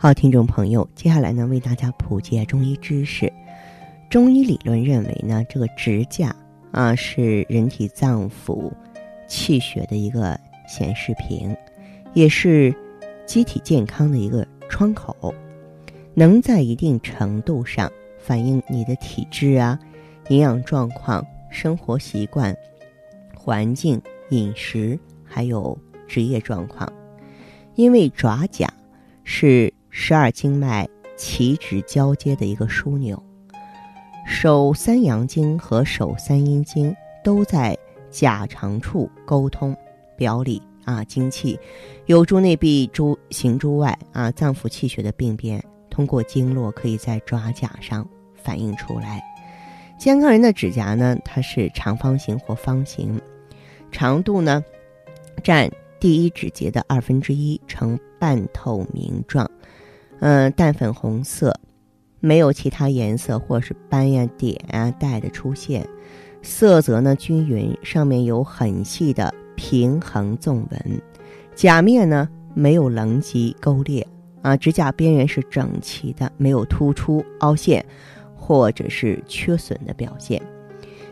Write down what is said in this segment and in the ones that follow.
好，听众朋友，接下来呢，为大家普及中医知识。中医理论认为呢，这个指甲啊是人体脏腑气血的一个显示屏，也是机体健康的一个窗口，能在一定程度上反映你的体质啊、营养状况、生活习惯、环境、饮食，还有职业状况。因为爪甲是。十二经脉起止交接的一个枢纽，手三阳经和手三阴经都在甲长处沟通表里啊精气，有诸内壁诸行诸外啊脏腑气血的病变，通过经络可以在爪甲上反映出来。健康人的指甲呢，它是长方形或方形，长度呢占第一指节的二分之一，呈半透明状。嗯，淡粉红色，没有其他颜色或是斑呀、点啊、带的出现，色泽呢均匀，上面有很细的平衡纵纹，甲面呢没有棱迹勾裂啊，指甲边缘是整齐的，没有突出凹陷或者是缺损的表现，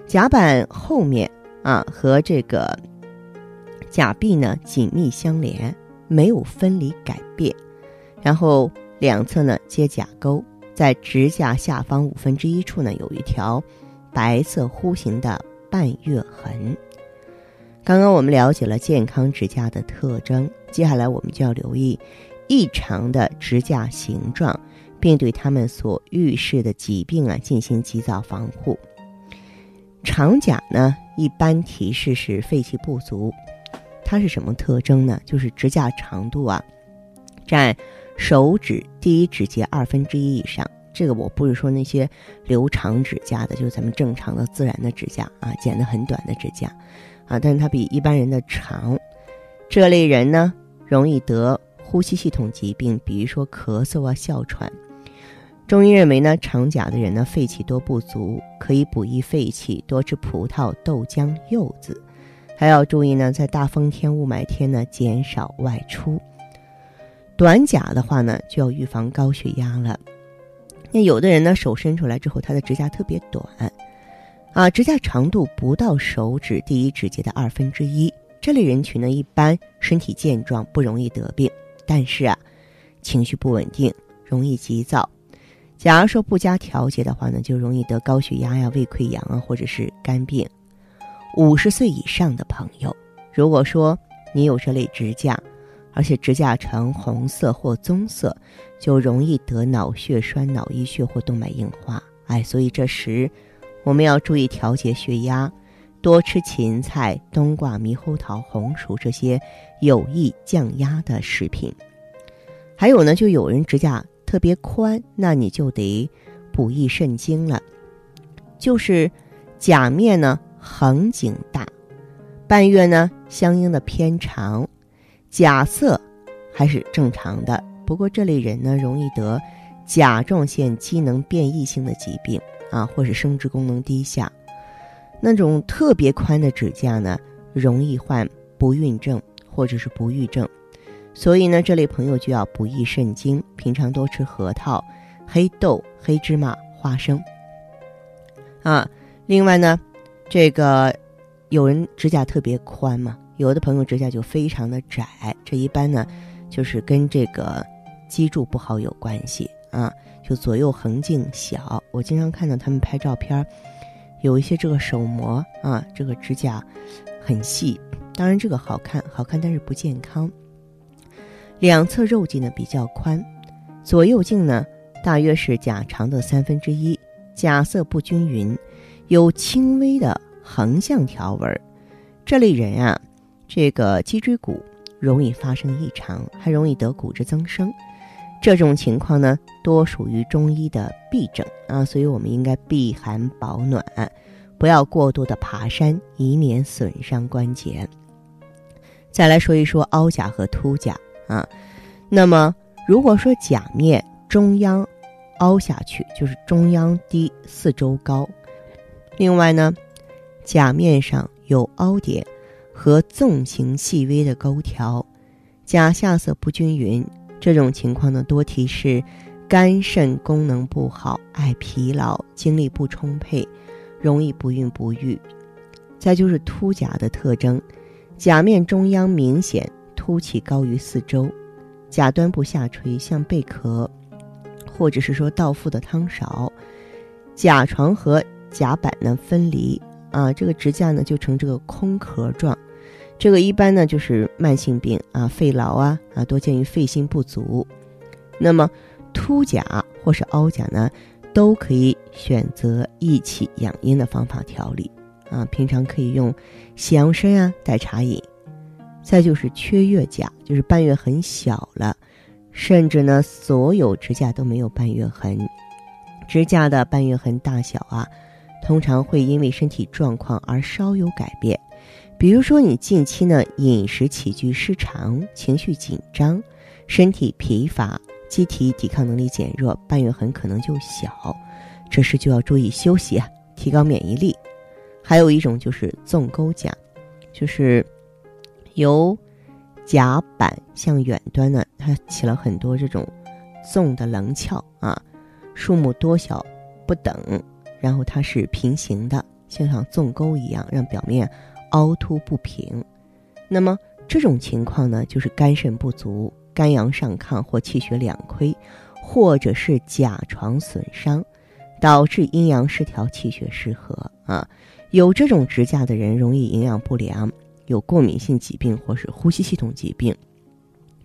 甲板后面啊和这个甲壁呢紧密相连，没有分离改变，然后。两侧呢接甲沟，在指甲下方五分之一处呢有一条白色弧形的半月痕。刚刚我们了解了健康指甲的特征，接下来我们就要留意异常的指甲形状，并对他们所预示的疾病啊进行及早防护。长甲呢一般提示是肺气不足，它是什么特征呢？就是指甲长度啊占。手指第一指节二分之一以上，这个我不是说那些留长指甲的，就是咱们正常的自然的指甲啊，剪得很短的指甲，啊，但是它比一般人的长。这类人呢，容易得呼吸系统疾病，比如说咳嗽啊、哮喘。中医认为呢，长甲的人呢，肺气多不足，可以补益肺气，多吃葡萄、豆浆、柚子。还要注意呢，在大风天、雾霾天呢，减少外出。短甲的话呢，就要预防高血压了。那有的人呢，手伸出来之后，他的指甲特别短，啊，指甲长度不到手指第一指节的二分之一。这类人群呢，一般身体健壮，不容易得病，但是啊，情绪不稳定，容易急躁。假如说不加调节的话呢，就容易得高血压呀、胃溃疡啊，或者是肝病。五十岁以上的朋友，如果说你有这类指甲，而且指甲呈红色或棕色，就容易得脑血栓、脑溢血或动脉硬化。哎，所以这时我们要注意调节血压，多吃芹菜、冬瓜、猕猴桃、红薯这些有益降压的食品。还有呢，就有人指甲特别宽，那你就得补益肾精了。就是甲面呢横颈大，半月呢相应的偏长。假色还是正常的，不过这类人呢，容易得甲状腺机能变异性的疾病啊，或是生殖功能低下。那种特别宽的指甲呢，容易患不孕症或者是不育症。所以呢，这类朋友就要补益肾精，平常多吃核桃、黑豆、黑芝麻、花生。啊，另外呢，这个有人指甲特别宽嘛。有的朋友指甲就非常的窄，这一般呢，就是跟这个脊柱不好有关系啊，就左右横径小。我经常看到他们拍照片，有一些这个手模啊，这个指甲很细。当然这个好看，好看但是不健康。两侧肉径呢比较宽，左右径呢大约是甲长的三分之一，甲色不均匀，有轻微的横向条纹。这类人啊，这个脊椎骨容易发生异常，还容易得骨质增生。这种情况呢，多属于中医的痹症啊，所以我们应该避寒保暖，不要过度的爬山，以免损伤关节。再来说一说凹甲和凸甲啊，那么如果说甲面中央凹下去，就是中央低，四周高。另外呢，甲面上。有凹点和纵形细微的沟条，甲下色不均匀，这种情况呢多提示肝肾功能不好，爱疲劳，精力不充沛，容易不孕不育。再就是凸甲的特征，甲面中央明显凸起高于四周，甲端部下垂像贝壳，或者是说倒覆的汤勺，甲床和甲板呢分离。啊，这个指甲呢就成这个空壳状，这个一般呢就是慢性病啊，肺痨啊啊，多见于肺心不足。那么凸甲或是凹甲呢，都可以选择益气养阴的方法调理啊，平常可以用西洋参啊代茶饮。再就是缺月甲，就是半月很小了，甚至呢所有指甲都没有半月痕，指甲的半月痕大小啊。通常会因为身体状况而稍有改变，比如说你近期呢饮食起居失常、情绪紧张、身体疲乏、机体抵抗能力减弱，半月痕可能就小，这时就要注意休息啊，提高免疫力。还有一种就是纵沟甲，就是由甲板向远端呢，它起了很多这种纵的棱鞘啊，数目多小不等。然后它是平行的，就像纵沟一样，让表面凹凸不平。那么这种情况呢，就是肝肾不足、肝阳上亢或气血两亏，或者是甲床损伤，导致阴阳失调、气血失和啊。有这种指甲的人容易营养不良，有过敏性疾病或是呼吸系统疾病，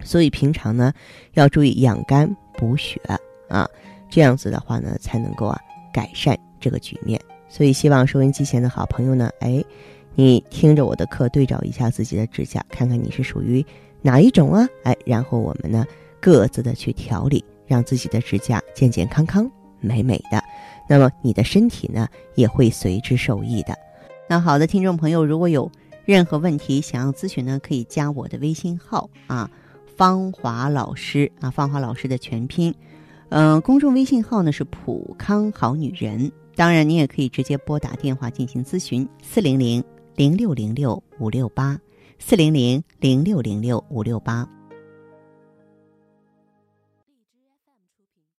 所以平常呢要注意养肝补血啊，这样子的话呢才能够啊改善。这个局面，所以希望收音机前的好朋友呢，哎，你听着我的课，对照一下自己的指甲，看看你是属于哪一种啊？哎，然后我们呢各自的去调理，让自己的指甲健健康康、美美的，那么你的身体呢也会随之受益的。那好的，听众朋友，如果有任何问题想要咨询呢，可以加我的微信号啊，芳华老师啊，芳华老师的全拼，嗯，公众微信号呢是普康好女人。当然，你也可以直接拨打电话进行咨询，四零零零六零六五六八，四零零零六零六五六八。